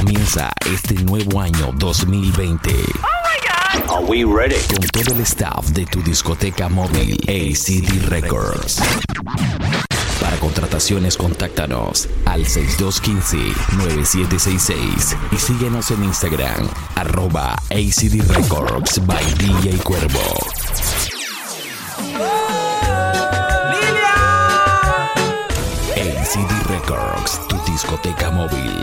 Comienza este nuevo año 2020. Are we ready? Con todo el staff de tu discoteca móvil ACD Records. Para contrataciones, contáctanos al 6215-9766 y síguenos en Instagram, arroba ACD Records by DJ Cuervo. ACD Records, tu discoteca móvil.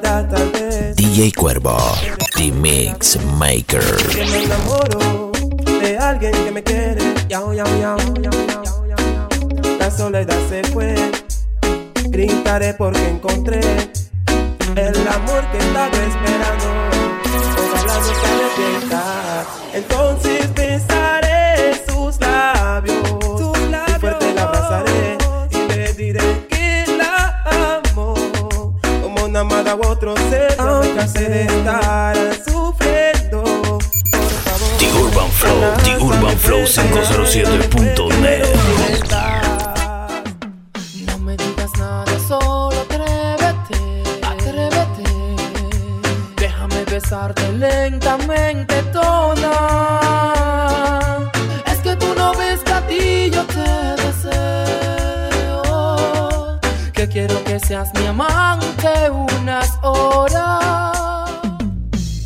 casualidad tal vez DJ Cuervo, The Mix Maker. que me enamoro de alguien que me quiere. Yao, yao, yao. La soledad se fue. Gritaré porque encontré el amor que estaba esperando. Ojalá no se arrepienta. Entonces besaré sus labios. Una amada u otro ser. Cansé de estar sufriendo. The Urban Flow, The Urban Flow 507.net. No me digas nada, solo atrévete, atrévete. Déjame besarte lentamente quiero que seas mi amante unas horas.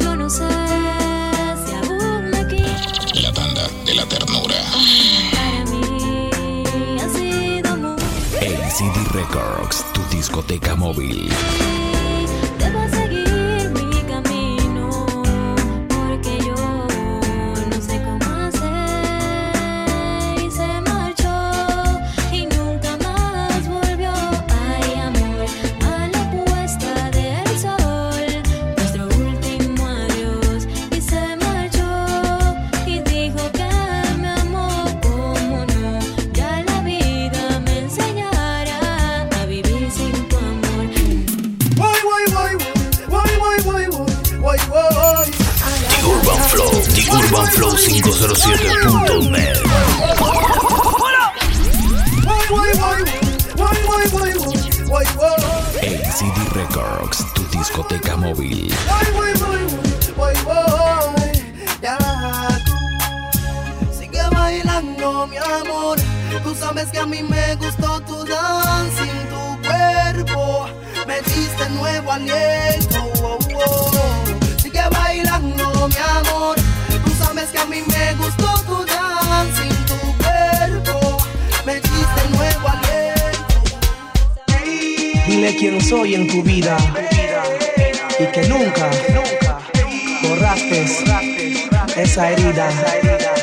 Yo no sé si aún me quieres. La tanda de la ternura. Para mí ha sido muy ACD Records, tu discoteca móvil. móvil. mi amor. Tú sabes que a mí me gustó tu danza en tu cuerpo. Me diste nuevo aliento. Oh, oh. Sigue bailando, mi amor. Tú sabes que a mí me gustó tu danza en tu cuerpo. Me diste nuevo aliento. Dile quién soy en tu vida. Hey y que nunca borraste esa herida.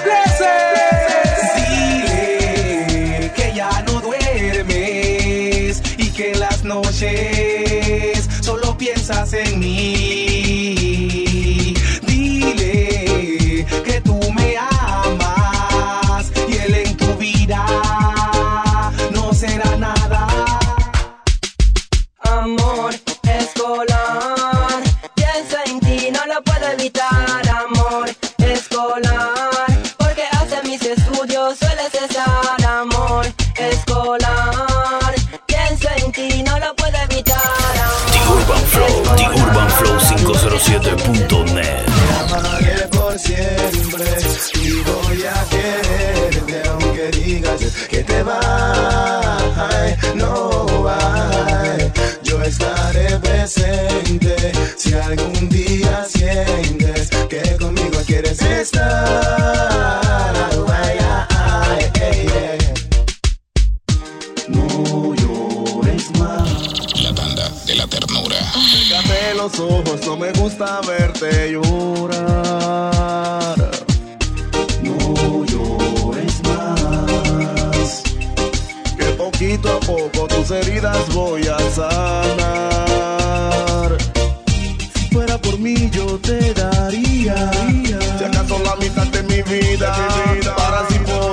entiendes que conmigo quieres estar. Ay, ay, ay, no llores más. La banda de la ternura. Fíjate los ojos, no me gusta verte llorar. No llores más. Que poquito a poco tus heridas voy a sanar. bebida, para se pôr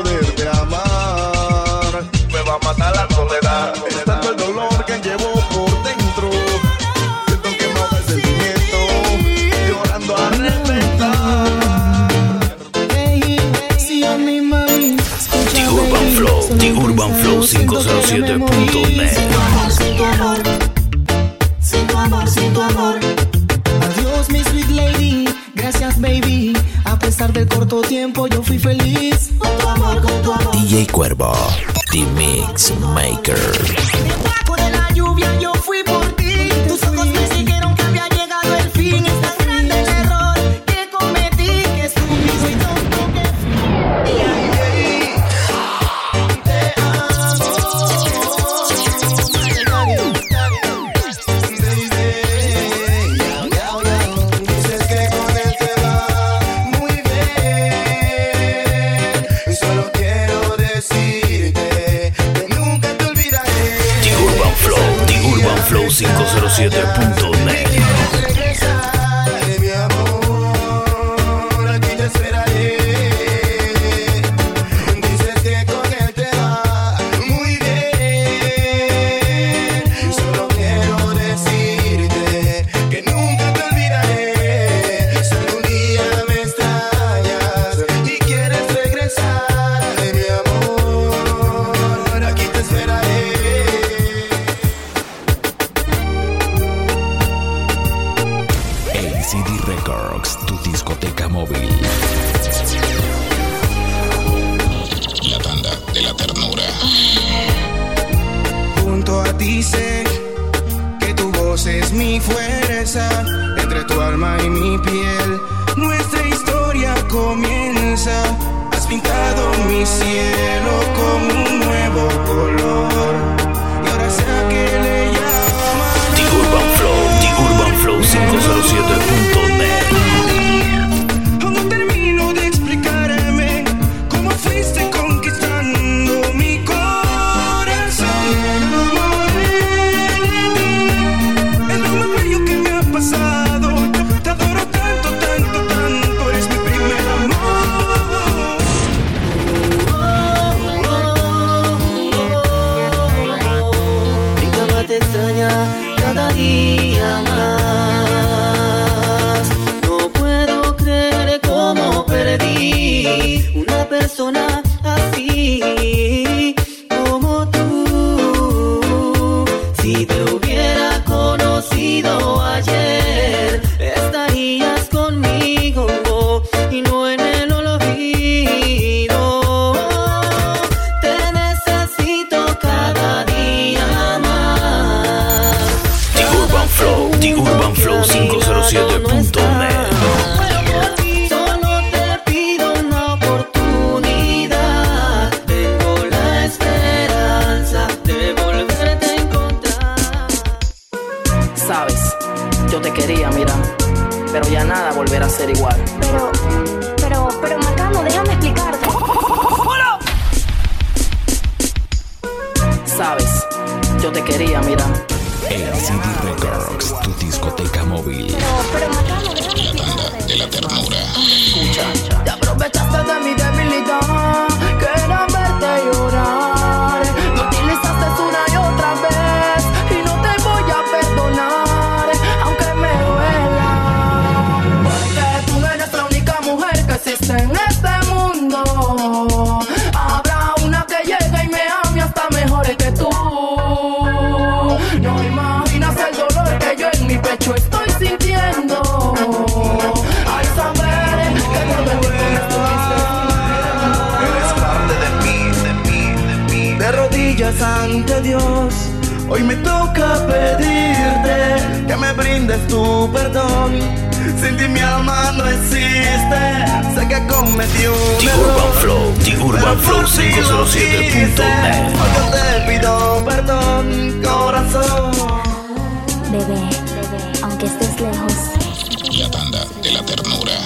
507.net cielo con un nuevo color. Y ahora será que le Flow nada volverá a ser igual. Pero, pero, pero Marcano, déjame explicarte. Sabes, yo te quería, mira. ACD Records, tu discoteca móvil. Pero Marcano, déjame La tanda de la ternura. Escucha, Te aprovechaste de mi debilidad, tu perdón. Sin ti mi alma no existe. Sé que cometí un The error. Urban Flow, The Urban Flow por ti lo 507.net. hice. Hoy yo te pido perdón, corazón. Bebé, bebé, aunque estés lejos, La tanda de la ternura.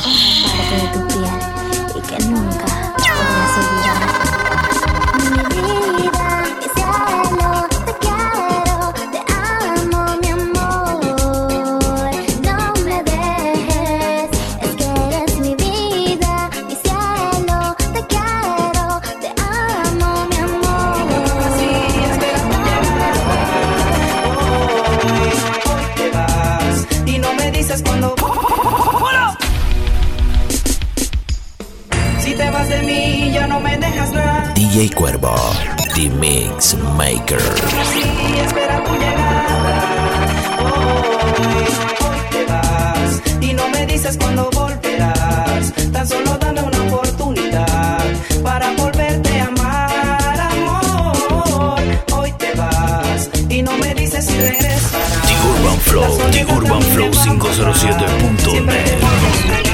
Vas y no me dices cuándo volverás. Tan solo dame una oportunidad para volverte a amar, amor. Hoy te vas y no me dices si regresarás. The Urban Flow, The Urban Flow 507.net.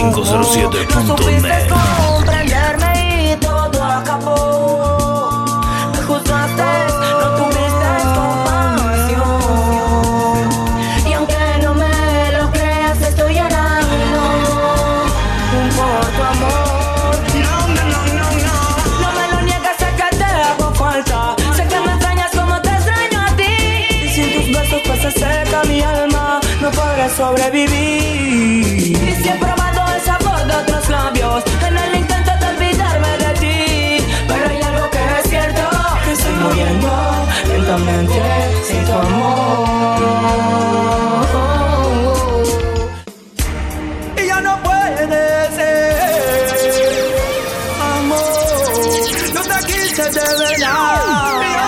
507.net. comprenderme y todo acabó. Me juzgaste, no tuviste compasión. Y aunque no me lo creas, estoy llorando por tu amor. No, no, no, no, no. No me lo niegas, sé que te hago falta. Sé que me extrañas como te extraño a ti. Y sin tus besos pues se seca mi alma, no podré sobrevivir. Ser, amor. No te quise de verdad.